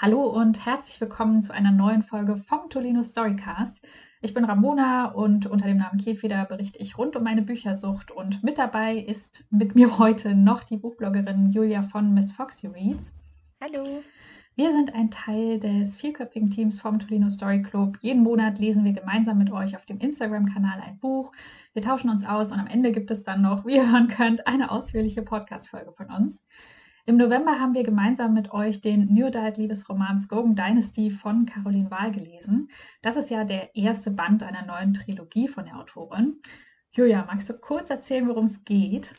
Hallo und herzlich willkommen zu einer neuen Folge vom Tolino Storycast. Ich bin Ramona und unter dem Namen Kefeder berichte ich rund um meine Büchersucht und mit dabei ist mit mir heute noch die Buchbloggerin Julia von Miss Foxy Reads. Hallo. Wir sind ein Teil des vierköpfigen Teams vom Tolino Story Club. Jeden Monat lesen wir gemeinsam mit euch auf dem Instagram-Kanal ein Buch. Wir tauschen uns aus und am Ende gibt es dann noch, wie ihr hören könnt, eine ausführliche Podcast-Folge von uns. Im November haben wir gemeinsam mit euch den New Adult Liebesroman Skogan Dynasty von Caroline Wahl gelesen. Das ist ja der erste Band einer neuen Trilogie von der Autorin. Julia, magst du kurz erzählen, worum es geht?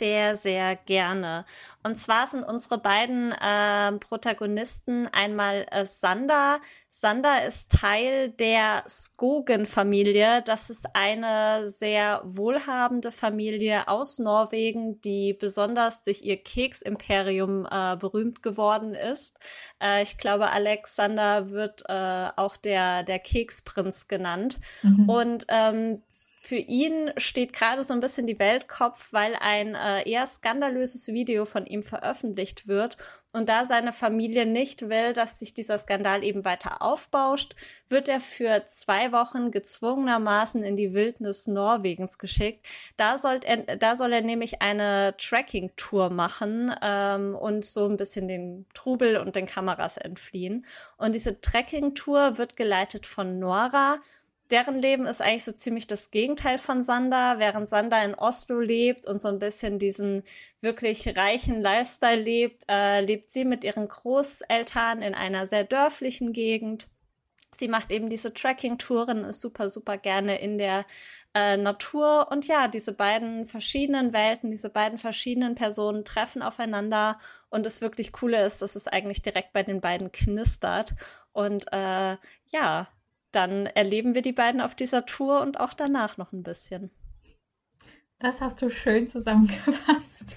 Sehr, sehr gerne. Und zwar sind unsere beiden äh, Protagonisten einmal äh, Sander. Sander ist Teil der Skogen-Familie. Das ist eine sehr wohlhabende Familie aus Norwegen, die besonders durch ihr Keksimperium äh, berühmt geworden ist. Äh, ich glaube, Alexander wird äh, auch der, der Keksprinz genannt. Mhm. Und ähm, für ihn steht gerade so ein bisschen die Welt Kopf, weil ein äh, eher skandalöses Video von ihm veröffentlicht wird. Und da seine Familie nicht will, dass sich dieser Skandal eben weiter aufbauscht, wird er für zwei Wochen gezwungenermaßen in die Wildnis Norwegens geschickt. Da, sollt er, da soll er nämlich eine Tracking-Tour machen ähm, und so ein bisschen den Trubel und den Kameras entfliehen. Und diese Tracking-Tour wird geleitet von Nora deren Leben ist eigentlich so ziemlich das Gegenteil von Sander. Während Sander in Oslo lebt und so ein bisschen diesen wirklich reichen Lifestyle lebt, äh, lebt sie mit ihren Großeltern in einer sehr dörflichen Gegend. Sie macht eben diese Trekking-Touren, ist super, super gerne in der äh, Natur. Und ja, diese beiden verschiedenen Welten, diese beiden verschiedenen Personen treffen aufeinander. Und das wirklich Coole ist, dass es eigentlich direkt bei den beiden knistert. Und äh, ja, dann erleben wir die beiden auf dieser Tour und auch danach noch ein bisschen. Das hast du schön zusammengefasst.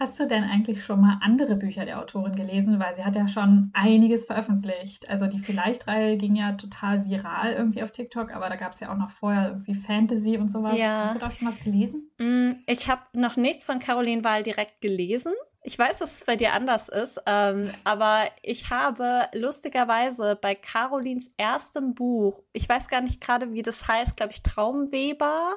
Hast du denn eigentlich schon mal andere Bücher der Autorin gelesen? Weil sie hat ja schon einiges veröffentlicht. Also die Vielleicht-Reihe ging ja total viral irgendwie auf TikTok, aber da gab es ja auch noch vorher irgendwie Fantasy und sowas. Ja. Hast du da schon was gelesen? Mm, ich habe noch nichts von Caroline Wahl direkt gelesen. Ich weiß, dass es bei dir anders ist, ähm, aber ich habe lustigerweise bei Carolins erstem Buch, ich weiß gar nicht gerade, wie das heißt, glaube ich, Traumweber.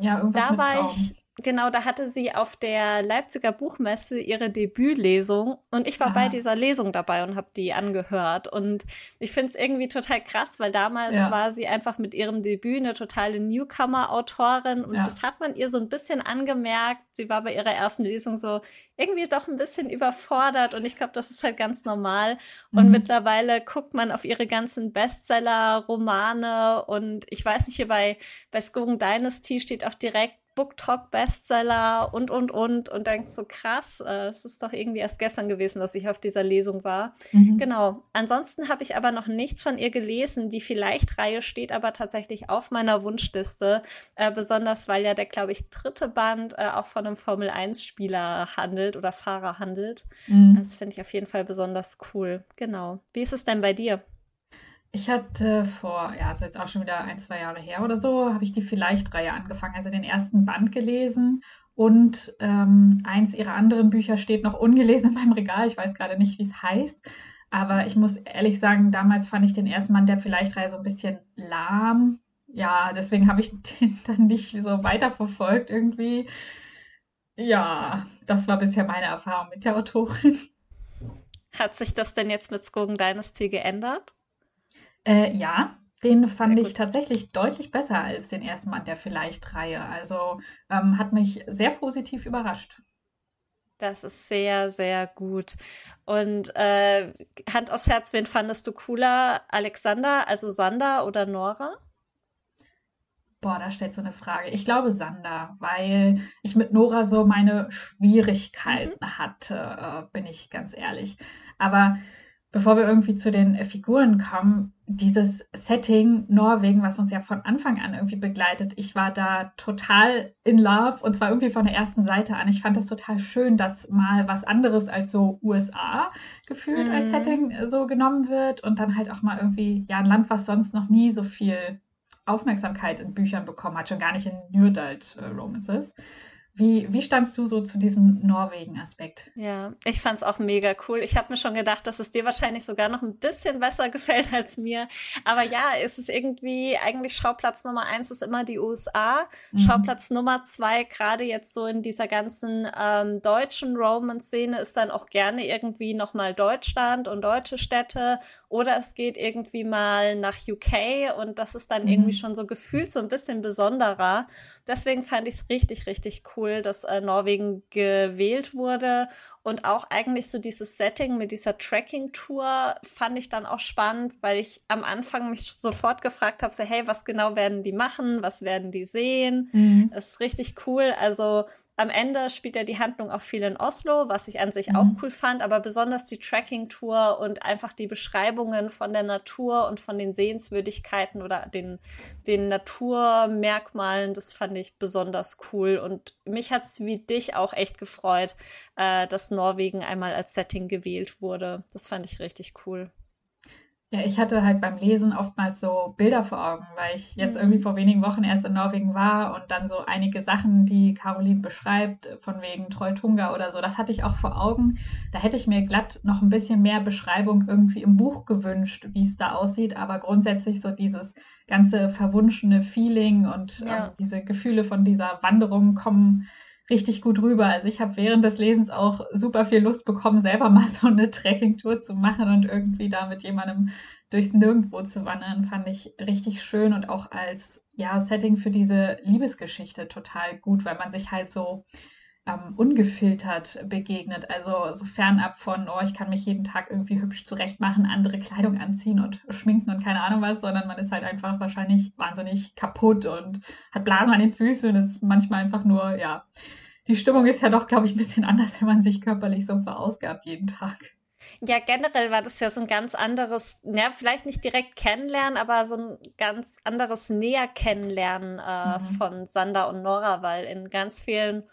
Ja, irgendwas da mit war Traum. ich Genau, da hatte sie auf der Leipziger Buchmesse ihre Debütlesung und ich war ah. bei dieser Lesung dabei und habe die angehört. Und ich finde es irgendwie total krass, weil damals ja. war sie einfach mit ihrem Debüt eine totale Newcomer-Autorin und ja. das hat man ihr so ein bisschen angemerkt. Sie war bei ihrer ersten Lesung so irgendwie doch ein bisschen überfordert und ich glaube, das ist halt ganz normal. Und mhm. mittlerweile guckt man auf ihre ganzen Bestseller, Romane und ich weiß nicht, hier bei, bei Skogen Dynasty steht auch direkt BookTok Bestseller und, und, und und denkt so krass, äh, es ist doch irgendwie erst gestern gewesen, dass ich auf dieser Lesung war. Mhm. Genau. Ansonsten habe ich aber noch nichts von ihr gelesen. Die Vielleicht-Reihe steht aber tatsächlich auf meiner Wunschliste, äh, besonders weil ja der, glaube ich, dritte Band äh, auch von einem Formel-1-Spieler handelt oder Fahrer handelt. Mhm. Das finde ich auf jeden Fall besonders cool. Genau. Wie ist es denn bei dir? Ich hatte vor, ja, ist jetzt auch schon wieder ein, zwei Jahre her oder so, habe ich die Vielleicht-Reihe angefangen, also den ersten Band gelesen. Und ähm, eins ihrer anderen Bücher steht noch ungelesen in meinem Regal. Ich weiß gerade nicht, wie es heißt. Aber ich muss ehrlich sagen, damals fand ich den ersten Band der Vielleicht-Reihe so ein bisschen lahm. Ja, deswegen habe ich den dann nicht so weiterverfolgt irgendwie. Ja, das war bisher meine Erfahrung mit der Autorin. Hat sich das denn jetzt mit Skogen Dynasty geändert? Äh, ja, den fand ich tatsächlich deutlich besser als den ersten Band der Vielleicht-Reihe. Also ähm, hat mich sehr positiv überrascht. Das ist sehr, sehr gut. Und äh, Hand aufs Herz, wen fandest du cooler? Alexander, also Sander oder Nora? Boah, da stellt so eine Frage. Ich glaube Sander, weil ich mit Nora so meine Schwierigkeiten mhm. hatte, äh, bin ich ganz ehrlich. Aber bevor wir irgendwie zu den Figuren kommen, dieses Setting Norwegen, was uns ja von Anfang an irgendwie begleitet, ich war da total in love und zwar irgendwie von der ersten Seite an. Ich fand das total schön, dass mal was anderes als so USA gefühlt mhm. als Setting äh, so genommen wird und dann halt auch mal irgendwie, ja, ein Land, was sonst noch nie so viel Aufmerksamkeit in Büchern bekommen hat, schon gar nicht in New Adult äh, Romances. Wie, wie standst du so zu diesem Norwegen-Aspekt? Ja, ich fand es auch mega cool. Ich habe mir schon gedacht, dass es dir wahrscheinlich sogar noch ein bisschen besser gefällt als mir. Aber ja, es ist irgendwie, eigentlich Schauplatz Nummer eins ist immer die USA. Mhm. Schauplatz Nummer zwei, gerade jetzt so in dieser ganzen ähm, deutschen Roman-Szene, ist dann auch gerne irgendwie nochmal Deutschland und deutsche Städte. Oder es geht irgendwie mal nach UK und das ist dann mhm. irgendwie schon so gefühlt so ein bisschen besonderer. Deswegen fand ich es richtig, richtig cool cool, dass äh, Norwegen gewählt wurde. Und auch eigentlich so dieses Setting mit dieser Tracking-Tour fand ich dann auch spannend, weil ich am Anfang mich sofort gefragt habe, so, hey, was genau werden die machen? Was werden die sehen? Mhm. Das ist richtig cool. Also am Ende spielt ja die Handlung auch viel in Oslo, was ich an sich mhm. auch cool fand, aber besonders die Tracking-Tour und einfach die Beschreibungen von der Natur und von den Sehenswürdigkeiten oder den, den Naturmerkmalen, das fand ich besonders cool. Und mich hat es wie dich auch echt gefreut, äh, dass Norwegen einmal als Setting gewählt wurde. Das fand ich richtig cool. Ja, ich hatte halt beim Lesen oftmals so Bilder vor Augen, weil ich jetzt mhm. irgendwie vor wenigen Wochen erst in Norwegen war und dann so einige Sachen, die Caroline beschreibt, von wegen Treutunga oder so, das hatte ich auch vor Augen. Da hätte ich mir glatt noch ein bisschen mehr Beschreibung irgendwie im Buch gewünscht, wie es da aussieht, aber grundsätzlich so dieses ganze verwunschene Feeling und ja. ähm, diese Gefühle von dieser Wanderung kommen richtig gut rüber. Also ich habe während des Lesens auch super viel Lust bekommen, selber mal so eine Trekkingtour zu machen und irgendwie da mit jemandem durchs Nirgendwo zu wandern. Fand ich richtig schön und auch als ja, Setting für diese Liebesgeschichte total gut, weil man sich halt so ähm, ungefiltert begegnet. Also so fernab von, oh, ich kann mich jeden Tag irgendwie hübsch zurechtmachen, andere Kleidung anziehen und schminken und keine Ahnung was, sondern man ist halt einfach wahrscheinlich wahnsinnig kaputt und hat Blasen an den Füßen und ist manchmal einfach nur, ja, die Stimmung ist ja doch, glaube ich, ein bisschen anders, wenn man sich körperlich so verausgabt jeden Tag. Ja, generell war das ja so ein ganz anderes, ja, vielleicht nicht direkt kennenlernen, aber so ein ganz anderes näher kennenlernen äh, mhm. von Sander und Nora, weil in ganz vielen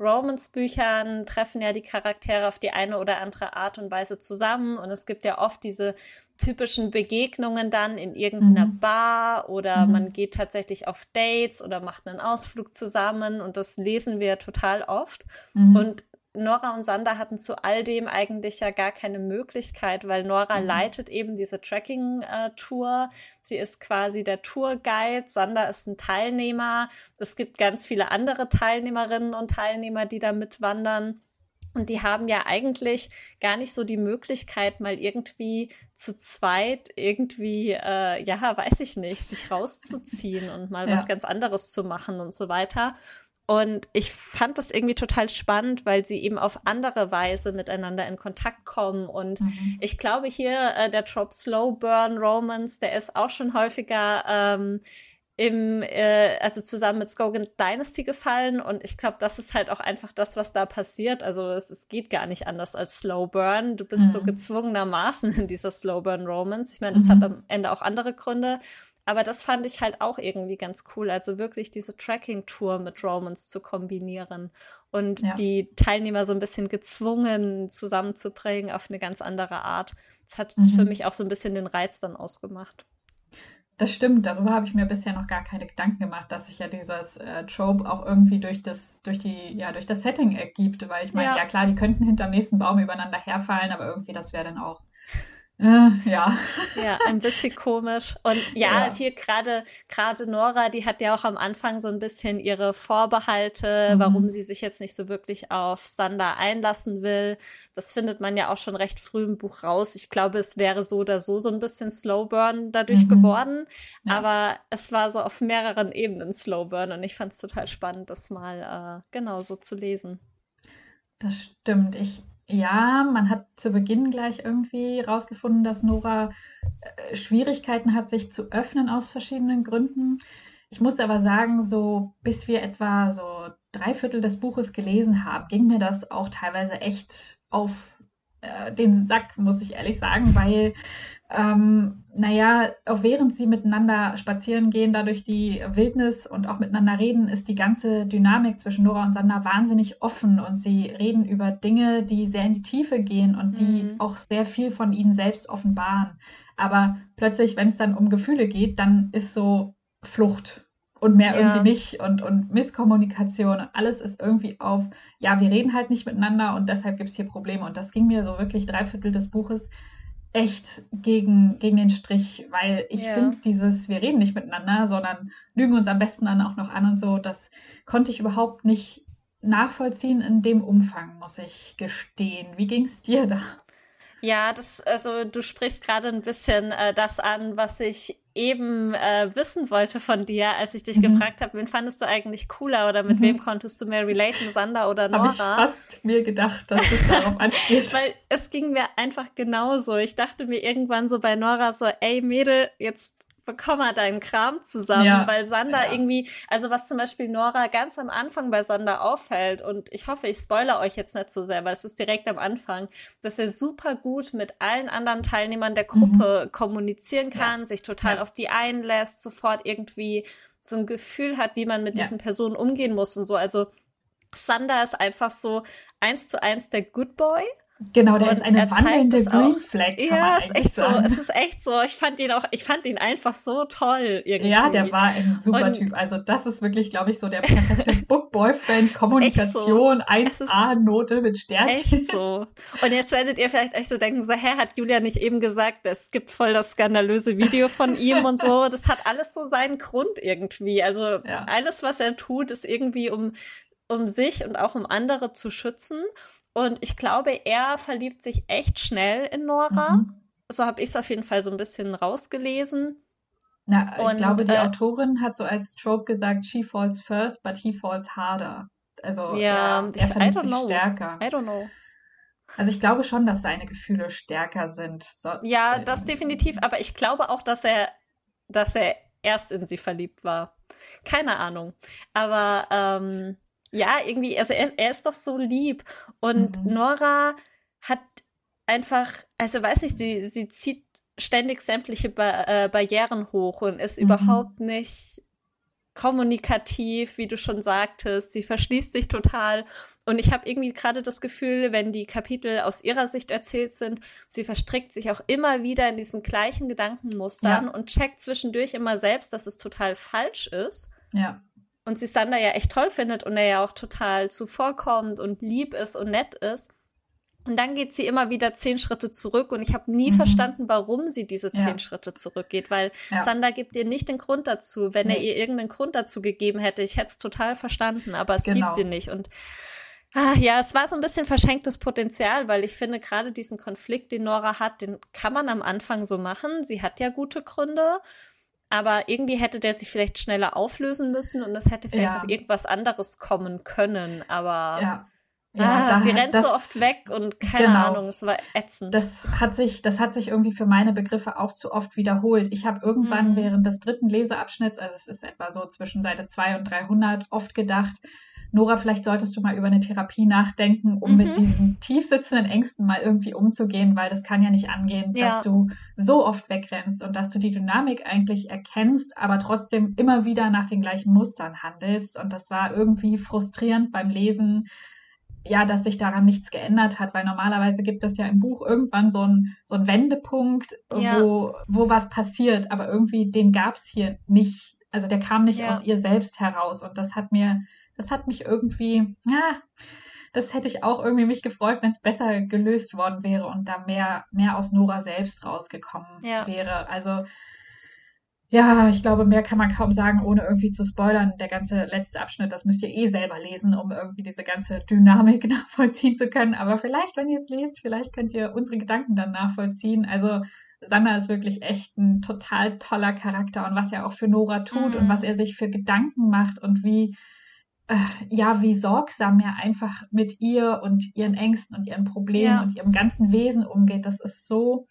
Romans-Büchern treffen ja die Charaktere auf die eine oder andere Art und Weise zusammen und es gibt ja oft diese typischen Begegnungen dann in irgendeiner mhm. Bar oder mhm. man geht tatsächlich auf Dates oder macht einen Ausflug zusammen und das lesen wir total oft. Mhm. Und Nora und Sander hatten zu all dem eigentlich ja gar keine Möglichkeit, weil Nora mhm. leitet eben diese Tracking-Tour. Sie ist quasi der Tourguide. Sander ist ein Teilnehmer. Es gibt ganz viele andere Teilnehmerinnen und Teilnehmer, die da mitwandern. Und die haben ja eigentlich gar nicht so die Möglichkeit, mal irgendwie zu zweit irgendwie, äh, ja, weiß ich nicht, sich rauszuziehen und mal ja. was ganz anderes zu machen und so weiter. Und ich fand das irgendwie total spannend, weil sie eben auf andere Weise miteinander in Kontakt kommen. Und mhm. ich glaube hier, äh, der Trop Slow Burn Romance, der ist auch schon häufiger ähm, im, äh, also zusammen mit Skogan Dynasty gefallen. Und ich glaube, das ist halt auch einfach das, was da passiert. Also es, es geht gar nicht anders als Slow Burn. Du bist mhm. so gezwungenermaßen in dieser Slow Burn Romance. Ich meine, das mhm. hat am Ende auch andere Gründe. Aber das fand ich halt auch irgendwie ganz cool. Also wirklich diese Tracking-Tour mit Romans zu kombinieren und ja. die Teilnehmer so ein bisschen gezwungen zusammenzubringen auf eine ganz andere Art. Das hat mhm. für mich auch so ein bisschen den Reiz dann ausgemacht. Das stimmt, darüber habe ich mir bisher noch gar keine Gedanken gemacht, dass sich ja dieses äh, Trope auch irgendwie durch das, durch die, ja, durch das Setting ergibt, weil ich meine, ja. ja klar, die könnten hinterm nächsten Baum übereinander herfallen, aber irgendwie das wäre dann auch ja. Ja, ein bisschen komisch. Und ja, ja. hier gerade gerade Nora, die hat ja auch am Anfang so ein bisschen ihre Vorbehalte, mhm. warum sie sich jetzt nicht so wirklich auf Sander einlassen will. Das findet man ja auch schon recht früh im Buch raus. Ich glaube, es wäre so oder so so ein bisschen Slowburn dadurch mhm. geworden. Ja. Aber es war so auf mehreren Ebenen Slowburn und ich fand es total spannend, das mal äh, genau so zu lesen. Das stimmt. Ich ja, man hat zu Beginn gleich irgendwie rausgefunden, dass Nora äh, Schwierigkeiten hat, sich zu öffnen aus verschiedenen Gründen. Ich muss aber sagen, so bis wir etwa so drei Viertel des Buches gelesen haben, ging mir das auch teilweise echt auf äh, den Sack, muss ich ehrlich sagen, weil ähm, naja, auch während sie miteinander spazieren gehen, da durch die Wildnis und auch miteinander reden, ist die ganze Dynamik zwischen Nora und Sander wahnsinnig offen und sie reden über Dinge, die sehr in die Tiefe gehen und die mhm. auch sehr viel von ihnen selbst offenbaren. Aber plötzlich, wenn es dann um Gefühle geht, dann ist so Flucht und mehr ja. irgendwie nicht und, und Misskommunikation und alles ist irgendwie auf, ja, wir reden halt nicht miteinander und deshalb gibt es hier Probleme. Und das ging mir so wirklich drei Viertel des Buches echt gegen, gegen den Strich, weil ich ja. finde dieses, wir reden nicht miteinander, sondern lügen uns am besten dann auch noch an und so, das konnte ich überhaupt nicht nachvollziehen in dem Umfang, muss ich gestehen. Wie ging es dir da? Ja, das, also du sprichst gerade ein bisschen äh, das an, was ich eben äh, wissen wollte von dir, als ich dich mhm. gefragt habe, wen fandest du eigentlich cooler oder mit mhm. wem konntest du mehr relaten, Sander oder Nora? Habe ich fast mir gedacht, dass es darauf anspielt. Weil es ging mir einfach genauso. Ich dachte mir irgendwann so bei Nora so, ey Mädel, jetzt bekomm mal deinen Kram zusammen, ja, weil Sander ja. irgendwie, also was zum Beispiel Nora ganz am Anfang bei Sander auffällt, und ich hoffe, ich spoilere euch jetzt nicht so sehr, weil es ist direkt am Anfang, dass er super gut mit allen anderen Teilnehmern der Gruppe mhm. kommunizieren kann, ja. sich total auf die einlässt, sofort irgendwie so ein Gefühl hat, wie man mit diesen Personen umgehen muss und so. Also Sander ist einfach so eins zu eins der Good Boy Genau, der und ist eine wandelnde Green Flag. ja, ist echt sagen. so. Es ist echt so. Ich fand ihn auch, ich fand ihn einfach so toll irgendwie. Ja, der war ein super und Typ. Also das ist wirklich, glaube ich, so der perfekte Book Boyfriend Kommunikation so. 1A Note mit Sternchen. Echt so. Und jetzt werdet ihr vielleicht euch so denken, so, hä, hat Julia nicht eben gesagt, es gibt voll das skandalöse Video von ihm und so. Das hat alles so seinen Grund irgendwie. Also ja. alles, was er tut, ist irgendwie um um sich und auch um andere zu schützen. Und ich glaube, er verliebt sich echt schnell in Nora. Mhm. So habe ich es auf jeden Fall so ein bisschen rausgelesen. Na, ich und, glaube, die äh, Autorin hat so als Trope gesagt, she falls first, but he falls harder. Also ja, er, er verliebt sich know. stärker. I don't know. Also ich glaube schon, dass seine Gefühle stärker sind. So, ja, das definitiv. Aber ich glaube auch, dass er, dass er erst in sie verliebt war. Keine Ahnung. Aber ähm, ja, irgendwie, also er, er ist doch so lieb. Und mhm. Nora hat einfach, also weiß ich, sie, sie zieht ständig sämtliche ba äh, Barrieren hoch und ist mhm. überhaupt nicht kommunikativ, wie du schon sagtest. Sie verschließt sich total. Und ich habe irgendwie gerade das Gefühl, wenn die Kapitel aus ihrer Sicht erzählt sind, sie verstrickt sich auch immer wieder in diesen gleichen Gedankenmustern ja. und checkt zwischendurch immer selbst, dass es total falsch ist. Ja und sie Sander ja echt toll findet und er ja auch total zuvorkommt und lieb ist und nett ist. Und dann geht sie immer wieder zehn Schritte zurück und ich habe nie mhm. verstanden, warum sie diese zehn ja. Schritte zurückgeht, weil ja. Sander gibt ihr nicht den Grund dazu. Wenn nee. er ihr irgendeinen Grund dazu gegeben hätte, ich hätte es total verstanden, aber es genau. gibt sie nicht. Und ah, ja, es war so ein bisschen verschenktes Potenzial, weil ich finde, gerade diesen Konflikt, den Nora hat, den kann man am Anfang so machen. Sie hat ja gute Gründe aber irgendwie hätte der sich vielleicht schneller auflösen müssen und es hätte vielleicht ja. auch irgendwas anderes kommen können, aber ja. Ja, ah, sie rennt das, so oft weg und keine genau, Ahnung, es war ätzend. Das hat sich, das hat sich irgendwie für meine Begriffe auch zu oft wiederholt. Ich habe irgendwann mhm. während des dritten Leseabschnitts, also es ist etwa so zwischen Seite 2 und 300, oft gedacht, Nora, vielleicht solltest du mal über eine Therapie nachdenken, um mhm. mit diesen tiefsitzenden Ängsten mal irgendwie umzugehen, weil das kann ja nicht angehen, ja. dass du so oft wegrennst und dass du die Dynamik eigentlich erkennst, aber trotzdem immer wieder nach den gleichen Mustern handelst. Und das war irgendwie frustrierend beim Lesen, ja, dass sich daran nichts geändert hat, weil normalerweise gibt es ja im Buch irgendwann so einen so einen Wendepunkt, ja. wo, wo was passiert, aber irgendwie den gab es hier nicht. Also der kam nicht ja. aus ihr selbst heraus und das hat mir das hat mich irgendwie, ja, das hätte ich auch irgendwie mich gefreut, wenn es besser gelöst worden wäre und da mehr, mehr aus Nora selbst rausgekommen ja. wäre. Also, ja, ich glaube, mehr kann man kaum sagen, ohne irgendwie zu spoilern. Der ganze letzte Abschnitt, das müsst ihr eh selber lesen, um irgendwie diese ganze Dynamik nachvollziehen zu können. Aber vielleicht, wenn ihr es lest, vielleicht könnt ihr unsere Gedanken dann nachvollziehen. Also, Sander ist wirklich echt ein total toller Charakter und was er auch für Nora tut mhm. und was er sich für Gedanken macht und wie, äh, ja, wie sorgsam er einfach mit ihr und ihren Ängsten und ihren Problemen ja. und ihrem ganzen Wesen umgeht. Das ist so,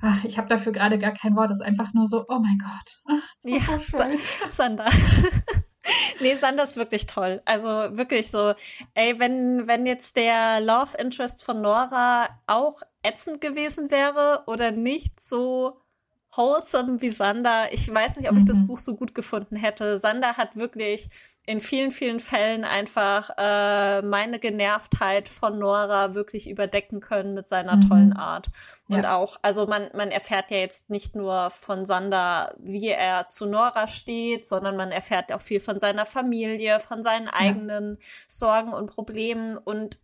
ach, ich habe dafür gerade gar kein Wort. Das ist einfach nur so, oh mein Gott. Ja, so schön. Sandra. nee, Sander ist wirklich toll. Also wirklich so, ey, wenn, wenn jetzt der Love Interest von Nora auch ätzend gewesen wäre oder nicht so wholesome wie Sander. Ich weiß nicht, ob ich das mhm. Buch so gut gefunden hätte. Sander hat wirklich in vielen, vielen Fällen einfach äh, meine Genervtheit von Nora wirklich überdecken können mit seiner mhm. tollen Art. Und ja. auch, also man, man erfährt ja jetzt nicht nur von Sander, wie er zu Nora steht, sondern man erfährt auch viel von seiner Familie, von seinen eigenen ja. Sorgen und Problemen. Und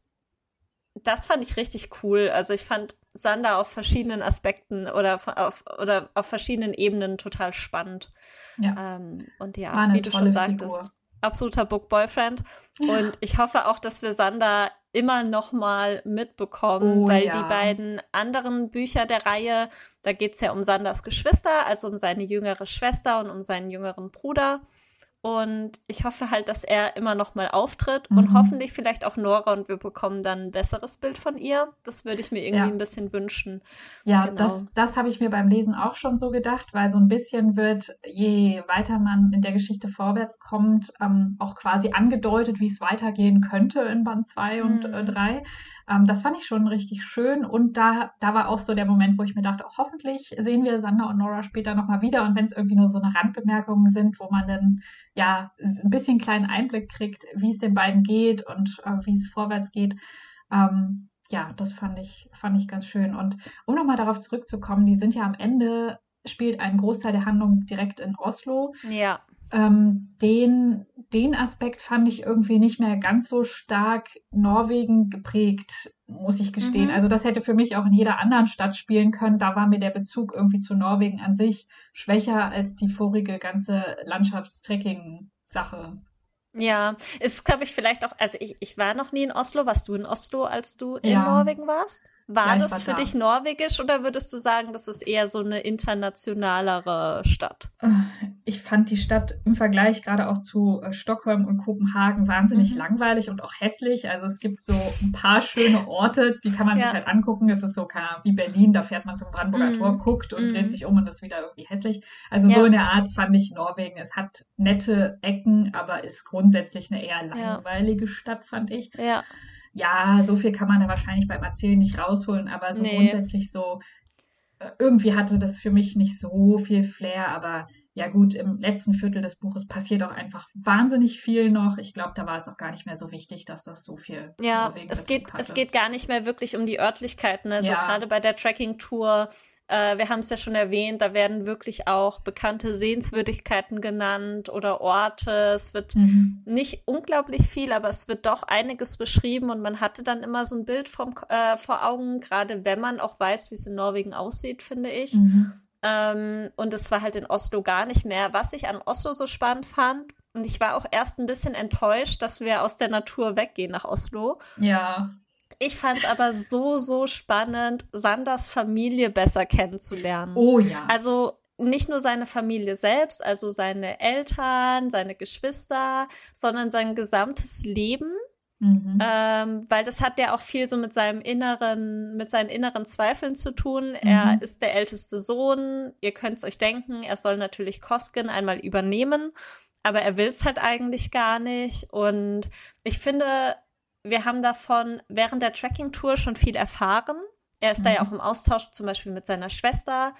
das fand ich richtig cool. Also ich fand Sander auf verschiedenen Aspekten oder auf, oder auf verschiedenen Ebenen total spannend. Ja. Ähm, und ja, wie du schon sagtest, Figur. absoluter Book Boyfriend. Ja. Und ich hoffe auch, dass wir Sander immer noch mal mitbekommen, oh, weil ja. die beiden anderen Bücher der Reihe, da geht es ja um Sanders Geschwister, also um seine jüngere Schwester und um seinen jüngeren Bruder. Und ich hoffe halt, dass er immer noch mal auftritt mhm. und hoffentlich vielleicht auch Nora und wir bekommen dann ein besseres Bild von ihr. Das würde ich mir irgendwie ja. ein bisschen wünschen. Ja, genau. das, das habe ich mir beim Lesen auch schon so gedacht, weil so ein bisschen wird, je weiter man in der Geschichte vorwärts kommt, ähm, auch quasi angedeutet, wie es weitergehen könnte in Band 2 mhm. und 3. Äh, ähm, das fand ich schon richtig schön und da, da war auch so der Moment, wo ich mir dachte, oh, hoffentlich sehen wir Sander und Nora später nochmal wieder und wenn es irgendwie nur so eine Randbemerkungen sind, wo man dann ja ein bisschen kleinen Einblick kriegt, wie es den beiden geht und äh, wie es vorwärts geht. Ähm, ja, das fand ich, fand ich ganz schön. Und um nochmal darauf zurückzukommen, die sind ja am Ende, spielt ein Großteil der Handlung direkt in Oslo. Ja. Ähm, den, den Aspekt fand ich irgendwie nicht mehr ganz so stark Norwegen geprägt, muss ich gestehen. Mhm. Also das hätte für mich auch in jeder anderen Stadt spielen können. Da war mir der Bezug irgendwie zu Norwegen an sich schwächer als die vorige ganze Landschaftstrekking-Sache. Ja, ist, glaube ich, vielleicht auch, also ich, ich war noch nie in Oslo. Warst du in Oslo, als du in ja. Norwegen warst? War ja, das war für da. dich norwegisch oder würdest du sagen, das ist eher so eine internationalere Stadt? Äh, ich fand die Stadt im Vergleich gerade auch zu äh, Stockholm und Kopenhagen wahnsinnig mhm. langweilig und auch hässlich. Also es gibt so ein paar schöne Orte, die kann man ja. sich halt angucken. Es ist so wie Berlin, da fährt man zum Brandenburger mhm. Tor, guckt und mhm. dreht sich um und ist wieder irgendwie hässlich. Also ja. so in der Art fand ich Norwegen. Es hat nette Ecken, aber ist grundsätzlich eine eher langweilige Stadt, fand ich. Ja ja, so viel kann man da wahrscheinlich beim Erzählen nicht rausholen, aber so nee. grundsätzlich so, äh, irgendwie hatte das für mich nicht so viel Flair, aber ja gut, im letzten Viertel des Buches passiert auch einfach wahnsinnig viel noch. Ich glaube, da war es auch gar nicht mehr so wichtig, dass das so viel. Ja, es geht, es geht gar nicht mehr wirklich um die Örtlichkeiten. Also ja. gerade bei der Tracking-Tour äh, wir haben es ja schon erwähnt, da werden wirklich auch bekannte Sehenswürdigkeiten genannt oder Orte. Es wird mhm. nicht unglaublich viel, aber es wird doch einiges beschrieben und man hatte dann immer so ein Bild vom, äh, vor Augen, gerade wenn man auch weiß, wie es in Norwegen aussieht, finde ich. Mhm. Ähm, und es war halt in Oslo gar nicht mehr. Was ich an Oslo so spannend fand, und ich war auch erst ein bisschen enttäuscht, dass wir aus der Natur weggehen nach Oslo. Ja. Ich fand es aber so, so spannend, Sanders Familie besser kennenzulernen. Oh ja. Also nicht nur seine Familie selbst, also seine Eltern, seine Geschwister, sondern sein gesamtes Leben. Mhm. Ähm, weil das hat ja auch viel so mit seinem inneren, mit seinen inneren Zweifeln zu tun. Mhm. Er ist der älteste Sohn. Ihr könnt es euch denken, er soll natürlich Koskin einmal übernehmen, aber er will es halt eigentlich gar nicht. Und ich finde, wir haben davon während der Tracking-Tour schon viel erfahren. Er ist mhm. da ja mhm. auch im Austausch zum Beispiel mit seiner Schwester,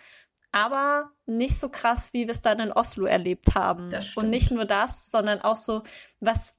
aber nicht so krass, wie wir es dann in Oslo erlebt haben. Und nicht nur das, sondern auch so, was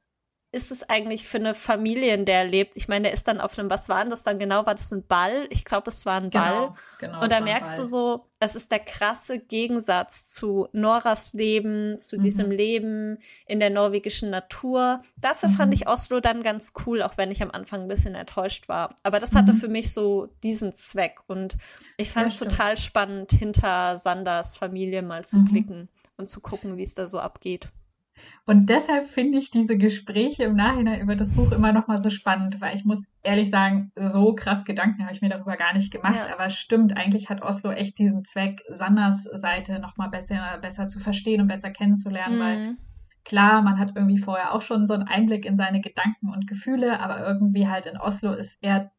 ist es eigentlich für eine Familie, in der er lebt? Ich meine, der ist dann auf einem, was war denn das dann genau? War das ein Ball? Ich glaube, es war ein genau, Ball. Genau, und da merkst du so, es ist der krasse Gegensatz zu Noras Leben, zu mhm. diesem Leben in der norwegischen Natur. Dafür mhm. fand ich Oslo dann ganz cool, auch wenn ich am Anfang ein bisschen enttäuscht war. Aber das hatte mhm. für mich so diesen Zweck. Und ich fand es total spannend, hinter Sanders Familie mal zu mhm. blicken und zu gucken, wie es da so abgeht. Und deshalb finde ich diese Gespräche im Nachhinein über das Buch immer noch mal so spannend, weil ich muss ehrlich sagen, so krass Gedanken habe ich mir darüber gar nicht gemacht. Ja. Aber stimmt, eigentlich hat Oslo echt diesen Zweck, Sanders Seite noch mal besser, besser zu verstehen und besser kennenzulernen, mhm. weil klar, man hat irgendwie vorher auch schon so einen Einblick in seine Gedanken und Gefühle, aber irgendwie halt in Oslo ist er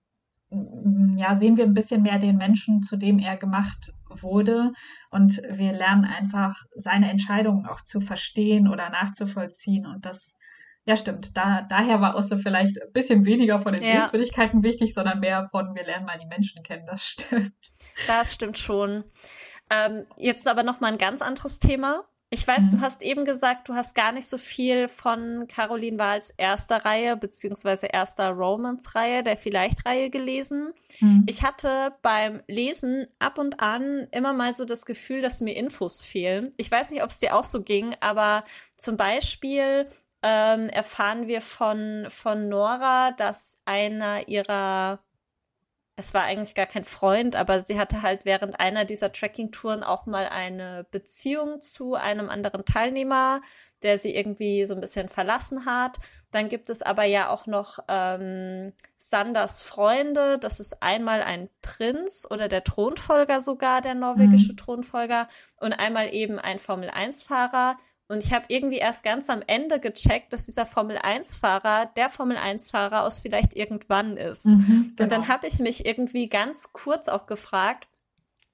ja, sehen wir ein bisschen mehr den Menschen, zu dem er gemacht wurde. Und wir lernen einfach seine Entscheidungen auch zu verstehen oder nachzuvollziehen. Und das, ja, stimmt. Da, daher war Oslo vielleicht ein bisschen weniger von den ja. Sehenswürdigkeiten wichtig, sondern mehr von, wir lernen mal die Menschen kennen. Das stimmt. Das stimmt schon. Ähm, jetzt aber noch mal ein ganz anderes Thema. Ich weiß, mhm. du hast eben gesagt, du hast gar nicht so viel von Caroline Wahls erster Reihe beziehungsweise erster Romance-Reihe, der Vielleicht-Reihe gelesen. Mhm. Ich hatte beim Lesen ab und an immer mal so das Gefühl, dass mir Infos fehlen. Ich weiß nicht, ob es dir auch so ging, aber zum Beispiel ähm, erfahren wir von, von Nora, dass einer ihrer es war eigentlich gar kein Freund, aber sie hatte halt während einer dieser Trekking-Touren auch mal eine Beziehung zu einem anderen Teilnehmer, der sie irgendwie so ein bisschen verlassen hat. Dann gibt es aber ja auch noch ähm, Sanders Freunde. Das ist einmal ein Prinz oder der Thronfolger sogar, der norwegische mhm. Thronfolger, und einmal eben ein Formel-1-Fahrer. Und ich habe irgendwie erst ganz am Ende gecheckt, dass dieser Formel-1-Fahrer der Formel-1-Fahrer aus vielleicht irgendwann ist. Mhm, genau. Und dann habe ich mich irgendwie ganz kurz auch gefragt,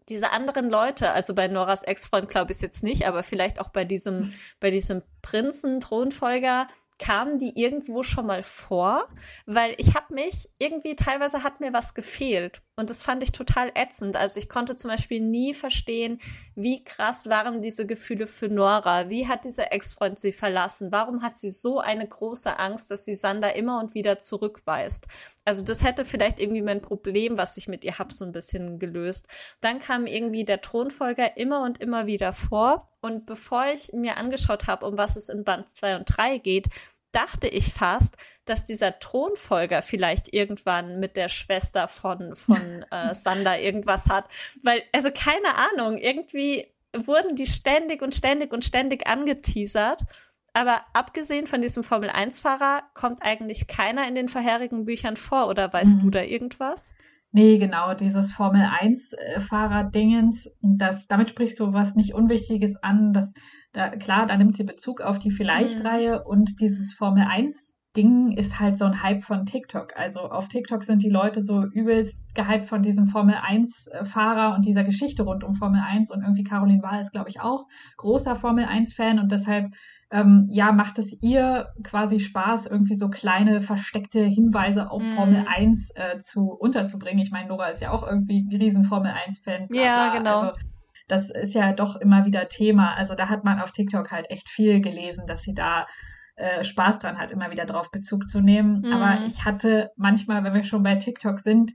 diese anderen Leute, also bei Noras Ex-Freund glaube ich jetzt nicht, aber vielleicht auch bei diesem, bei diesem Prinzen, Thronfolger, kamen die irgendwo schon mal vor? Weil ich habe mich, irgendwie teilweise hat mir was gefehlt. Und das fand ich total ätzend. Also ich konnte zum Beispiel nie verstehen, wie krass waren diese Gefühle für Nora. Wie hat dieser Ex-Freund sie verlassen? Warum hat sie so eine große Angst, dass sie Sander immer und wieder zurückweist? Also das hätte vielleicht irgendwie mein Problem, was ich mit ihr habe, so ein bisschen gelöst. Dann kam irgendwie der Thronfolger immer und immer wieder vor. Und bevor ich mir angeschaut habe, um was es in Band 2 und 3 geht, dachte ich fast, dass dieser Thronfolger vielleicht irgendwann mit der Schwester von, von äh, Sander irgendwas hat. Weil, also keine Ahnung, irgendwie wurden die ständig und ständig und ständig angeteasert. Aber abgesehen von diesem Formel-1-Fahrer kommt eigentlich keiner in den vorherigen Büchern vor, oder weißt mhm. du da irgendwas? Nee, genau, dieses Formel-1-Fahrer-Dingens, das, damit sprichst du was nicht Unwichtiges an. Das, da, klar, da nimmt sie Bezug auf die Vielleicht-Reihe mhm. und dieses Formel-1 Ding ist halt so ein Hype von TikTok. Also auf TikTok sind die Leute so übelst gehypt von diesem Formel 1 Fahrer und dieser Geschichte rund um Formel 1 und irgendwie Caroline Wahl ist, glaube ich, auch großer Formel 1 Fan und deshalb ähm, ja, macht es ihr quasi Spaß, irgendwie so kleine versteckte Hinweise auf mm. Formel 1 äh, zu unterzubringen. Ich meine, Nora ist ja auch irgendwie ein riesen Formel 1-Fan. Ja, genau. Also, das ist ja doch immer wieder Thema. Also da hat man auf TikTok halt echt viel gelesen, dass sie da äh, Spaß dran hat, immer wieder drauf Bezug zu nehmen. Mhm. Aber ich hatte manchmal, wenn wir schon bei TikTok sind,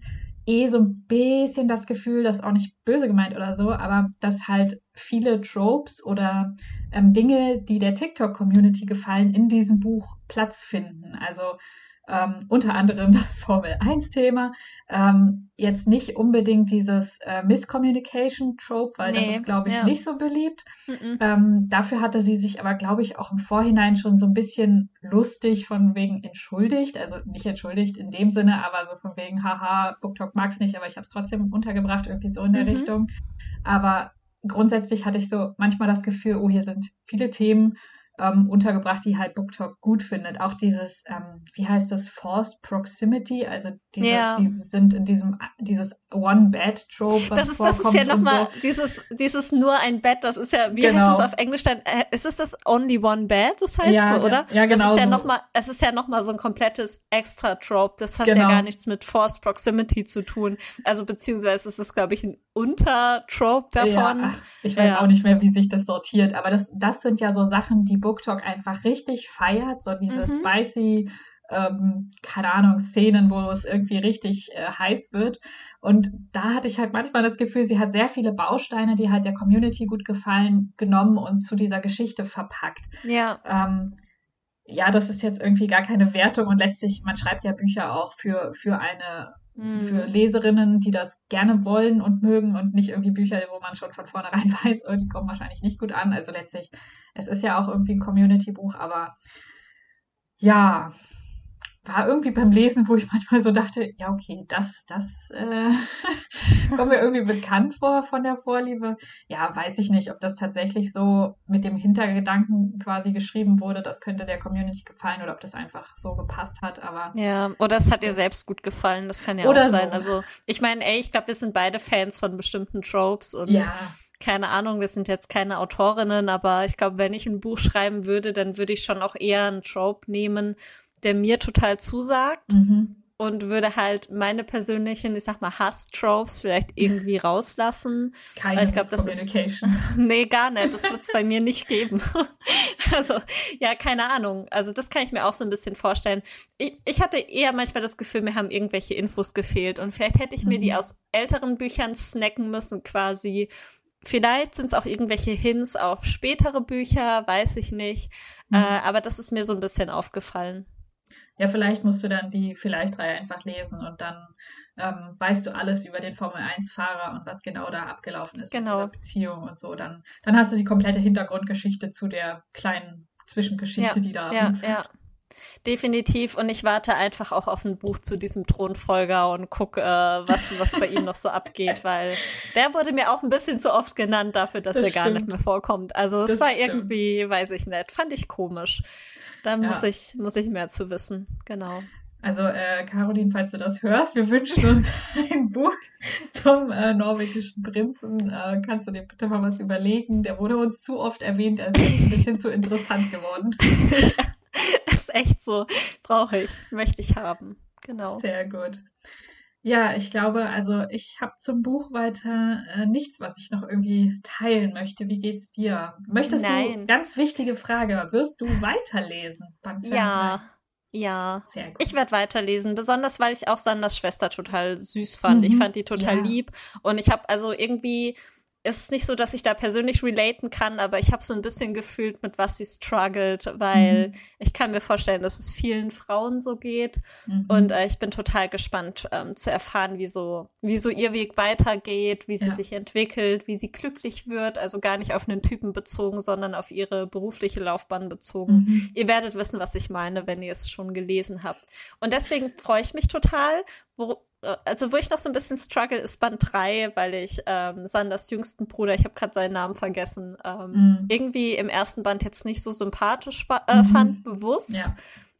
eh so ein bisschen das Gefühl, das ist auch nicht böse gemeint oder so, aber dass halt viele Tropes oder ähm, Dinge, die der TikTok-Community gefallen, in diesem Buch Platz finden. Also ähm, unter anderem das Formel-1-Thema. Ähm, jetzt nicht unbedingt dieses äh, Miscommunication-Trope, weil nee, das ist, glaube ich, ja. nicht so beliebt. Mhm. Ähm, dafür hatte sie sich aber, glaube ich, auch im Vorhinein schon so ein bisschen lustig von wegen entschuldigt. Also nicht entschuldigt in dem Sinne, aber so von wegen, haha, BookTok mag es nicht, aber ich habe es trotzdem untergebracht, irgendwie so in der mhm. Richtung. Aber grundsätzlich hatte ich so manchmal das Gefühl, oh, hier sind viele Themen ähm, untergebracht, die halt BookTok gut findet. Auch dieses, ähm, wie heißt das, Forced Proximity, also dieses, ja. sie sind in diesem, dieses One-Bed-Trope, das ist, Das ist ja nochmal so. dieses, dieses nur ein Bett, das ist ja, wie genau. heißt es auf Englisch dann, äh, ist es das Only One Bed, das heißt ja, so, oder? Ja, genau. Das ist ja so. nochmal, es ist ja nochmal so ein komplettes Extra-Trope, das hat genau. ja gar nichts mit Forced Proximity zu tun. Also beziehungsweise ist es, glaube ich, ein Untertrope davon. Ja, ich weiß ja. auch nicht mehr, wie sich das sortiert, aber das, das sind ja so Sachen, die BookTok einfach richtig feiert, so diese mhm. spicy, ähm, keine Ahnung, Szenen, wo es irgendwie richtig äh, heiß wird. Und da hatte ich halt manchmal das Gefühl, sie hat sehr viele Bausteine, die halt der Community gut gefallen, genommen und zu dieser Geschichte verpackt. Ja. Ähm, ja, das ist jetzt irgendwie gar keine Wertung und letztlich, man schreibt ja Bücher auch für, für eine für mhm. Leserinnen, die das gerne wollen und mögen und nicht irgendwie Bücher, wo man schon von vornherein weiß, oh, die kommen wahrscheinlich nicht gut an. Also letztlich, es ist ja auch irgendwie ein Community-Buch, aber ja, war irgendwie beim Lesen, wo ich manchmal so dachte, ja, okay, das, das äh, kommt mir irgendwie bekannt vor von der Vorliebe. Ja, weiß ich nicht, ob das tatsächlich so mit dem Hintergedanken quasi geschrieben wurde, das könnte der Community gefallen oder ob das einfach so gepasst hat, aber. Ja, oder es hat dir selbst gut gefallen, das kann ja auch sein. So. Also, ich meine, ey, ich glaube, wir sind beide Fans von bestimmten Tropes und ja keine Ahnung, wir sind jetzt keine Autorinnen, aber ich glaube, wenn ich ein Buch schreiben würde, dann würde ich schon auch eher einen Trope nehmen, der mir total zusagt. Mhm. und würde halt meine persönlichen, ich sag mal, Hass-Tropes vielleicht irgendwie rauslassen. Keine ich glaub, das Communication. Ist, nee, gar nicht. Das wird es bei mir nicht geben. also, ja, keine Ahnung. Also, das kann ich mir auch so ein bisschen vorstellen. Ich, ich hatte eher manchmal das Gefühl, mir haben irgendwelche Infos gefehlt und vielleicht hätte ich mir die mhm. aus älteren Büchern snacken müssen quasi. Vielleicht sind es auch irgendwelche Hints auf spätere Bücher, weiß ich nicht. Mhm. Äh, aber das ist mir so ein bisschen aufgefallen ja, vielleicht musst du dann die Vielleicht-Reihe einfach lesen und dann ähm, weißt du alles über den Formel-1-Fahrer und was genau da abgelaufen ist genau. in dieser Beziehung und so. Dann, dann hast du die komplette Hintergrundgeschichte zu der kleinen Zwischengeschichte, ja, die da ja, ja. Definitiv. Und ich warte einfach auch auf ein Buch zu diesem Thronfolger und gucke, äh, was, was bei ihm noch so abgeht, weil der wurde mir auch ein bisschen zu oft genannt dafür, dass das er gar nicht mehr vorkommt. Also es war stimmt. irgendwie, weiß ich nicht, fand ich komisch. Da ja. muss ich, muss ich mehr zu wissen. Genau. Also, äh, Caroline, falls du das hörst, wir wünschen uns ein Buch zum äh, norwegischen Prinzen. Äh, kannst du dir bitte mal was überlegen? Der wurde uns zu oft erwähnt, er ist ein bisschen zu interessant geworden. ja, ist echt so. Brauche ich, möchte ich haben. Genau. Sehr gut. Ja, ich glaube, also ich habe zum Buch weiter äh, nichts, was ich noch irgendwie teilen möchte. Wie geht's dir? Möchtest Nein. du, ganz wichtige Frage, wirst du weiterlesen? ja. Ja, ich werde weiterlesen, besonders weil ich auch Sanders Schwester total süß fand. Mhm. Ich fand die total ja. lieb und ich habe also irgendwie es ist nicht so, dass ich da persönlich relaten kann, aber ich habe so ein bisschen gefühlt, mit was sie struggelt, weil mhm. ich kann mir vorstellen, dass es vielen Frauen so geht. Mhm. Und äh, ich bin total gespannt ähm, zu erfahren, wie so, wie so ihr Weg weitergeht, wie sie ja. sich entwickelt, wie sie glücklich wird. Also gar nicht auf einen Typen bezogen, sondern auf ihre berufliche Laufbahn bezogen. Mhm. Ihr werdet wissen, was ich meine, wenn ihr es schon gelesen habt. Und deswegen freue ich mich total. Wo, also wo ich noch so ein bisschen struggle, ist Band 3, weil ich ähm, Sanders jüngsten Bruder, ich habe gerade seinen Namen vergessen, ähm, mhm. irgendwie im ersten Band jetzt nicht so sympathisch äh, mhm. fand, bewusst. Ja.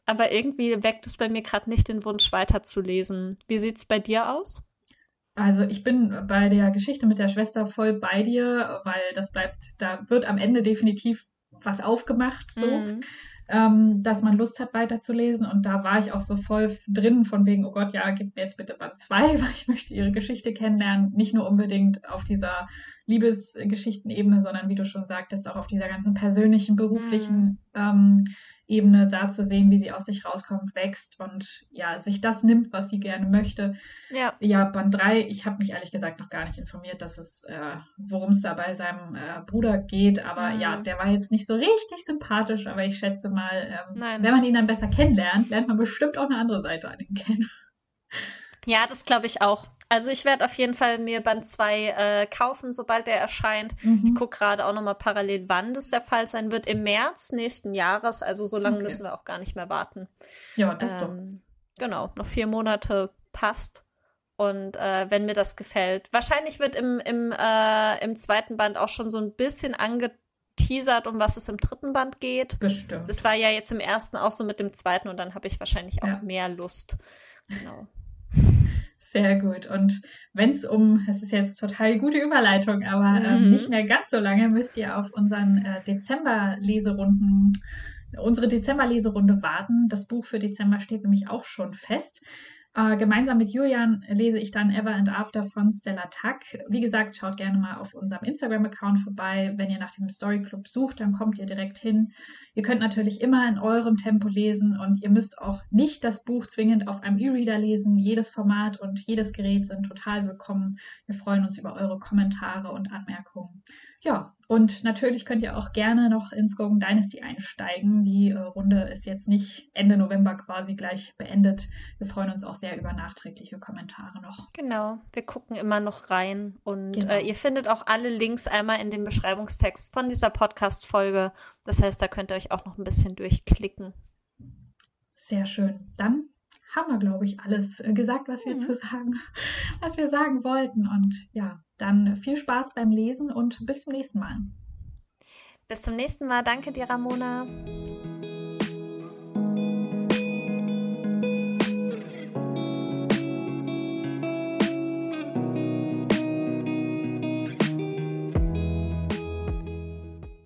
Aber irgendwie weckt es bei mir gerade nicht den Wunsch, weiterzulesen. Wie sieht's bei dir aus? Also ich bin bei der Geschichte mit der Schwester voll bei dir, weil das bleibt, da wird am Ende definitiv was aufgemacht, so. Mhm ähm, dass man Lust hat, weiterzulesen. Und da war ich auch so voll drin, von wegen, oh Gott, ja, gib mir jetzt bitte Band 2, weil ich möchte ihre Geschichte kennenlernen. Nicht nur unbedingt auf dieser Liebesgeschichtenebene, sondern wie du schon sagtest, auch auf dieser ganzen persönlichen, beruflichen mhm. ähm, Ebene da zu sehen, wie sie aus sich rauskommt, wächst und ja, sich das nimmt, was sie gerne möchte. Ja, ja Band 3, ich habe mich ehrlich gesagt noch gar nicht informiert, dass es, äh, worum es da bei seinem äh, Bruder geht, aber mhm. ja, der war jetzt nicht so richtig sympathisch, aber ich schätze mal, ähm, wenn man ihn dann besser kennenlernt, lernt man bestimmt auch eine andere Seite an ihm kennen. Ja, das glaube ich auch. Also ich werde auf jeden Fall mir Band 2 äh, kaufen, sobald der erscheint. Mhm. Ich gucke gerade auch nochmal parallel, wann das der Fall sein wird. Im März nächsten Jahres. Also so lange okay. müssen wir auch gar nicht mehr warten. Ja, das ähm, doch. Genau, noch vier Monate passt. Und äh, wenn mir das gefällt. Wahrscheinlich wird im, im, äh, im zweiten Band auch schon so ein bisschen angeteasert, um was es im dritten Band geht. Bestimmt. Das war ja jetzt im ersten auch so mit dem zweiten und dann habe ich wahrscheinlich auch ja. mehr Lust. Genau. Sehr gut. Und wenn es um, es ist jetzt total gute Überleitung, aber äh, mhm. nicht mehr ganz so lange, müsst ihr auf unseren äh, Dezember-Leserunden, unsere Dezember-Leserunde warten. Das Buch für Dezember steht nämlich auch schon fest. Äh, gemeinsam mit Julian lese ich dann Ever and After von Stella Tuck. Wie gesagt, schaut gerne mal auf unserem Instagram-Account vorbei. Wenn ihr nach dem Story Club sucht, dann kommt ihr direkt hin. Ihr könnt natürlich immer in eurem Tempo lesen und ihr müsst auch nicht das Buch zwingend auf einem E-Reader lesen. Jedes Format und jedes Gerät sind total willkommen. Wir freuen uns über eure Kommentare und Anmerkungen. Ja, und natürlich könnt ihr auch gerne noch ins Skogan Dynasty einsteigen. Die äh, Runde ist jetzt nicht Ende November quasi gleich beendet. Wir freuen uns auch sehr über nachträgliche Kommentare noch. Genau, wir gucken immer noch rein und genau. äh, ihr findet auch alle Links einmal in dem Beschreibungstext von dieser Podcast-Folge. Das heißt, da könnt ihr euch auch noch ein bisschen durchklicken. Sehr schön. Dann haben wir, glaube ich, alles äh, gesagt, was wir mhm. zu sagen, was wir sagen wollten. Und ja, dann viel Spaß beim Lesen und bis zum nächsten Mal. Bis zum nächsten Mal. Danke dir, Ramona.